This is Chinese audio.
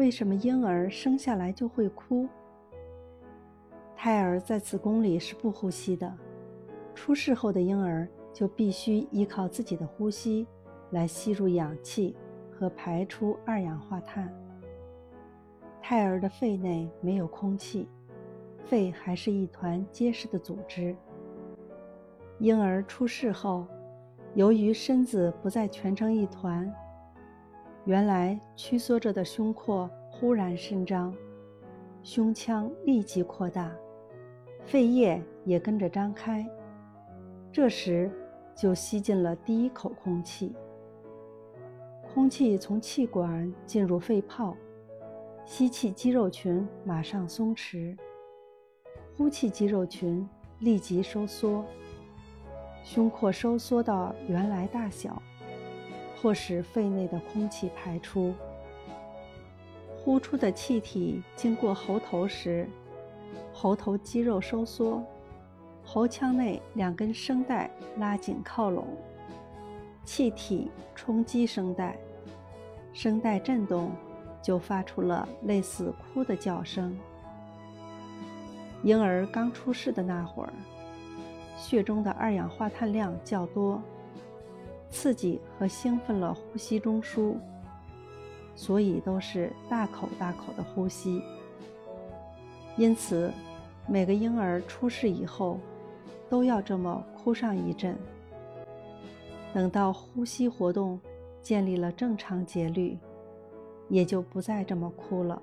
为什么婴儿生下来就会哭？胎儿在子宫里是不呼吸的，出世后的婴儿就必须依靠自己的呼吸来吸入氧气和排出二氧化碳。胎儿的肺内没有空气，肺还是一团结实的组织。婴儿出世后，由于身子不再蜷成一团，原来屈缩着的胸廓忽然伸张，胸腔立即扩大，肺叶也跟着张开。这时就吸进了第一口空气，空气从气管进入肺泡。吸气，肌肉群马上松弛；呼气，肌肉群立即收缩。胸廓收缩到原来大小，迫使肺内的空气排出。呼出的气体经过喉头时，喉头肌肉收缩，喉腔内两根声带拉紧靠拢，气体冲击声带，声带振动。就发出了类似哭的叫声。婴儿刚出世的那会儿，血中的二氧化碳量较多，刺激和兴奋了呼吸中枢，所以都是大口大口的呼吸。因此，每个婴儿出世以后，都要这么哭上一阵。等到呼吸活动建立了正常节律。也就不再这么哭了。